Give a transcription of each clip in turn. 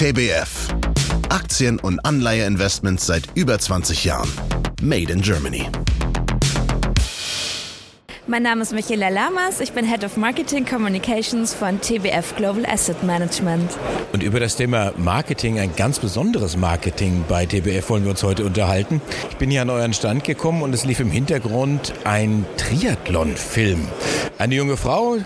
TBF. Aktien- und Anleiheinvestments seit über 20 Jahren. Made in Germany. Mein Name ist Michaela Lamas, ich bin Head of Marketing Communications von TBF Global Asset Management. Und über das Thema Marketing, ein ganz besonderes Marketing bei TBF wollen wir uns heute unterhalten. Ich bin hier an euren Stand gekommen und es lief im Hintergrund ein Triathlon-Film. Eine junge Frau,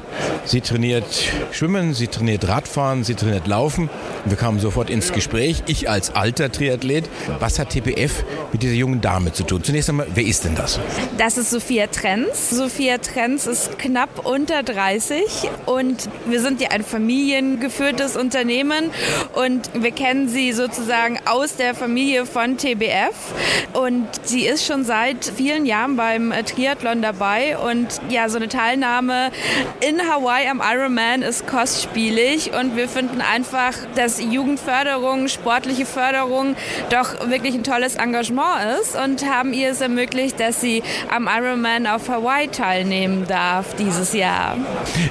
sie trainiert Schwimmen, sie trainiert Radfahren, sie trainiert Laufen. Wir kamen sofort ins Gespräch. Ich als alter Triathlet, was hat TBF mit dieser jungen Dame zu tun? Zunächst einmal, wer ist denn das? Das ist Sophia Trenz. Sophia Trenz ist knapp unter 30 und wir sind ja ein familiengeführtes Unternehmen und wir kennen sie sozusagen aus der Familie von TBF und sie ist schon seit vielen Jahren beim Triathlon dabei und ja, so eine Teilnahme in Hawaii am Ironman ist kostspielig und wir finden einfach, dass Jugendförderung, sportliche Förderung doch wirklich ein tolles Engagement ist und haben ihr es ermöglicht, dass sie am Ironman auf Hawaii teilnehmen darf dieses Jahr.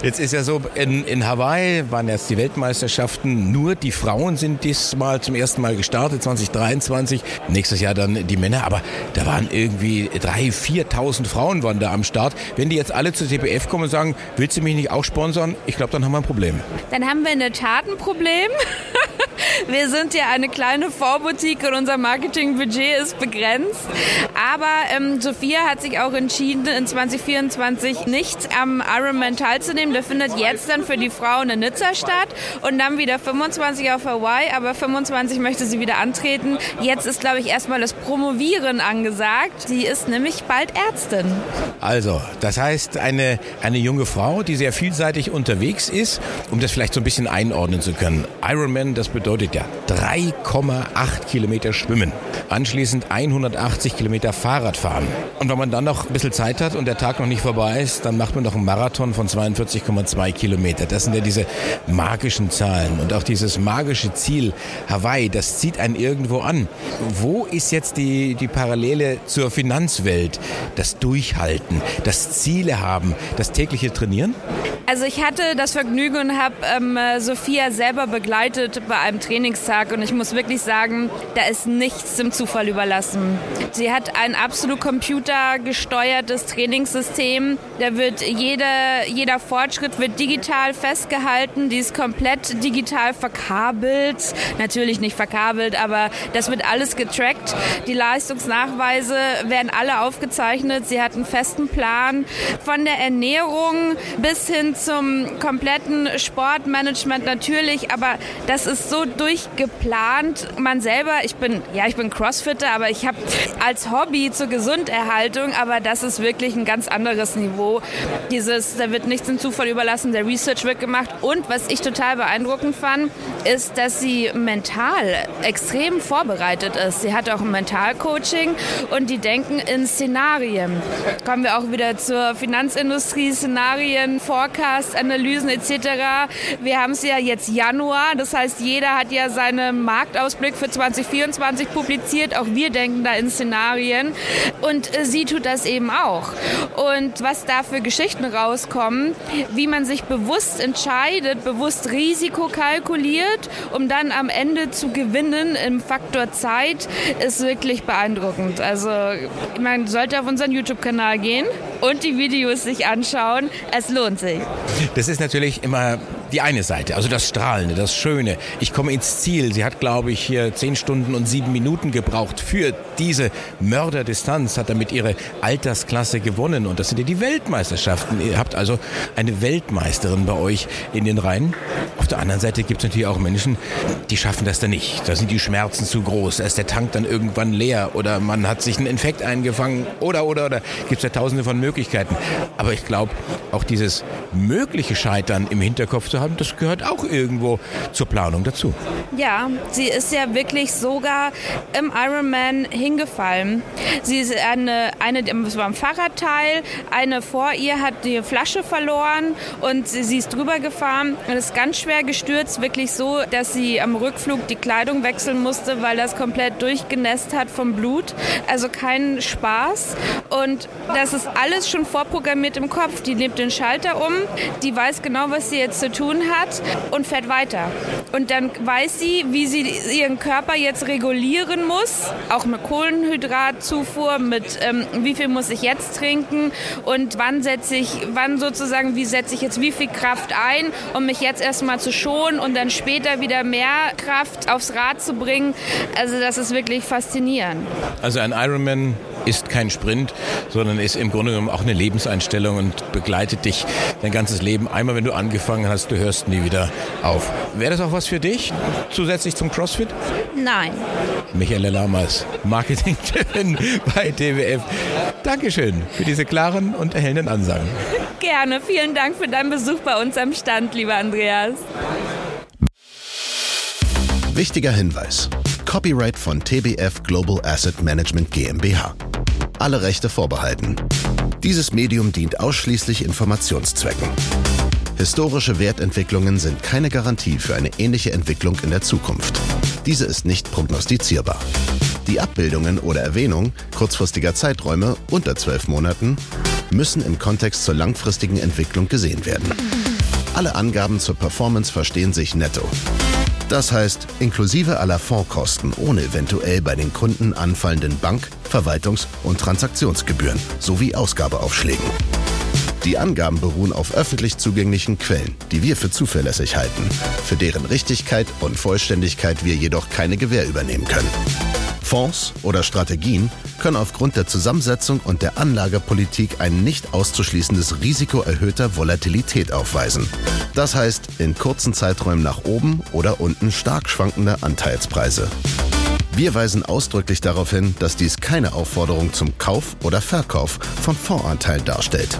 Jetzt ist ja so, in, in Hawaii waren jetzt die Weltmeisterschaften, nur die Frauen sind diesmal zum ersten Mal gestartet, 2023, nächstes Jahr dann die Männer, aber da waren irgendwie 3.000, 4.000 Frauen waren da am Start. Wenn die jetzt alle zu TPF kommen und sagen, willst du mich nicht auch sponsern? Ich glaube, dann haben wir ein Problem. Dann haben wir in der Tat ein Problem. Wir sind ja eine kleine Vorboutique und unser Marketingbudget ist begrenzt. Aber ähm, Sophia hat sich auch entschieden, in 2024 nicht am Ironman teilzunehmen. Der findet jetzt dann für die Frauen in Nizza statt und dann wieder 25 auf Hawaii. Aber 25 möchte sie wieder antreten. Jetzt ist, glaube ich, erstmal das Promovieren angesagt. Sie ist nämlich bald Ärztin. Also, das heißt, eine, eine junge Frau, die sehr vielseitig unterwegs ist, um das vielleicht so ein bisschen einordnen zu können. Ironman, das bedeutet ja 3,8 Kilometer schwimmen. Anschließend 180 Kilometer Fahrrad fahren. Und wenn man dann noch ein bisschen Zeit hat und der Tag noch nicht vorbei ist, dann macht man noch einen Marathon von 42,2 Kilometer. Das sind ja diese magischen Zahlen. Und auch dieses magische Ziel Hawaii, das zieht einen irgendwo an. Wo ist jetzt die, die Parallele zur Finanzwelt? Das Durchhalten, das Ziele haben, das tägliche Trainieren? Also ich hatte das Vergnügen und habe ähm, Sophia selber begleitet bei einem Trainingstag und ich muss wirklich sagen, da ist nichts dem Zufall überlassen. Sie hat ein absolut computergesteuertes Trainingssystem. Da wird jeder, jeder Fortschritt wird digital festgehalten. Die ist komplett digital verkabelt. Natürlich nicht verkabelt, aber das wird alles getrackt. Die Leistungsnachweise werden alle aufgezeichnet. Sie hat einen festen Plan von der Ernährung bis hin zum kompletten Sportmanagement natürlich, aber das ist so durchgeplant. Man selber, ich bin, ja, ich bin Crossfitter, aber ich habe als Hobby zur Gesunderhaltung, aber das ist wirklich ein ganz anderes Niveau. Dieses, da wird nichts dem Zufall überlassen, der Research wird gemacht. Und was ich total beeindruckend fand, ist, dass sie mental extrem vorbereitet ist. Sie hat auch ein Mentalcoaching und die denken in Szenarien. Kommen wir auch wieder zur Finanzindustrie, Szenarien, Forecast, Analysen etc. Wir haben es ja jetzt Januar, das heißt, jeder hat ja seinen Marktausblick für 2024 publiziert. Auch wir denken da in Szenarien und äh, sie tut das eben auch. Und was da für Geschichten rauskommen, wie man sich bewusst entscheidet, bewusst Risiko kalkuliert, um dann am Ende zu gewinnen im Faktor Zeit, ist wirklich beeindruckend. Also man sollte auf unseren YouTube-Kanal gehen und die Videos sich anschauen. Es lohnt sich. Das ist natürlich immer die eine Seite, also das Strahlende, das Schöne. Ich komme ins Ziel. Sie hat, glaube ich, hier zehn Stunden und sieben Minuten gebraucht für diese Mörderdistanz, hat damit ihre Altersklasse gewonnen. Und das sind ja die Weltmeisterschaften. Ihr habt also eine Weltmeisterin bei euch in den Reihen. Auf der anderen Seite gibt es natürlich auch Menschen, die schaffen das dann nicht. Da sind die Schmerzen zu groß. Da ist der Tank dann irgendwann leer oder man hat sich einen Infekt eingefangen oder, oder, oder. Gibt es ja tausende von Möglichkeiten. Aber ich glaube, auch dieses mögliche Scheitern im Hinterkopf zu haben, das gehört auch irgendwo zur Planung dazu. Ja, sie ist ja wirklich sogar im Ironman hingefallen. Sie ist eine, eine das war ein Fahrradteil, eine vor ihr hat die Flasche verloren und sie, sie ist drüber gefahren und ist ganz schwer gestürzt, wirklich so, dass sie am Rückflug die Kleidung wechseln musste, weil das komplett durchgenässt hat vom Blut. Also kein Spaß. Und das ist alles schon vorprogrammiert im Kopf. Die nimmt den Schalter um, die weiß genau, was sie jetzt zu tun tun hat und fährt weiter. Und dann weiß sie, wie sie ihren Körper jetzt regulieren muss, auch mit Kohlenhydratzufuhr, mit ähm, wie viel muss ich jetzt trinken und wann setze ich, wann sozusagen, wie setze ich jetzt wie viel Kraft ein, um mich jetzt erstmal zu schonen und dann später wieder mehr Kraft aufs Rad zu bringen. Also das ist wirklich faszinierend. Also ein Ironman ist kein Sprint, sondern ist im Grunde genommen auch eine Lebenseinstellung und begleitet dich dein ganzes Leben. Einmal, wenn du angefangen hast, du hörst nie wieder auf. Wäre das auch was für dich, zusätzlich zum CrossFit? Nein. Michael Lamas, Marketing-Chefin bei DWF. Dankeschön für diese klaren und erhellenden Ansagen. Gerne. Vielen Dank für deinen Besuch bei uns am Stand, lieber Andreas. Wichtiger Hinweis. Copyright von TBF Global Asset Management GmbH. Alle Rechte vorbehalten. Dieses Medium dient ausschließlich Informationszwecken. Historische Wertentwicklungen sind keine Garantie für eine ähnliche Entwicklung in der Zukunft. Diese ist nicht prognostizierbar. Die Abbildungen oder Erwähnung kurzfristiger Zeiträume unter zwölf Monaten müssen im Kontext zur langfristigen Entwicklung gesehen werden. Alle Angaben zur Performance verstehen sich netto. Das heißt, inklusive aller Fondskosten ohne eventuell bei den Kunden anfallenden Bank-, Verwaltungs- und Transaktionsgebühren sowie Ausgabeaufschlägen. Die Angaben beruhen auf öffentlich zugänglichen Quellen, die wir für zuverlässig halten, für deren Richtigkeit und Vollständigkeit wir jedoch keine Gewähr übernehmen können. Fonds oder Strategien können aufgrund der Zusammensetzung und der Anlagepolitik ein nicht auszuschließendes Risiko erhöhter Volatilität aufweisen. Das heißt, in kurzen Zeiträumen nach oben oder unten stark schwankende Anteilspreise. Wir weisen ausdrücklich darauf hin, dass dies keine Aufforderung zum Kauf oder Verkauf von Fondsanteilen darstellt.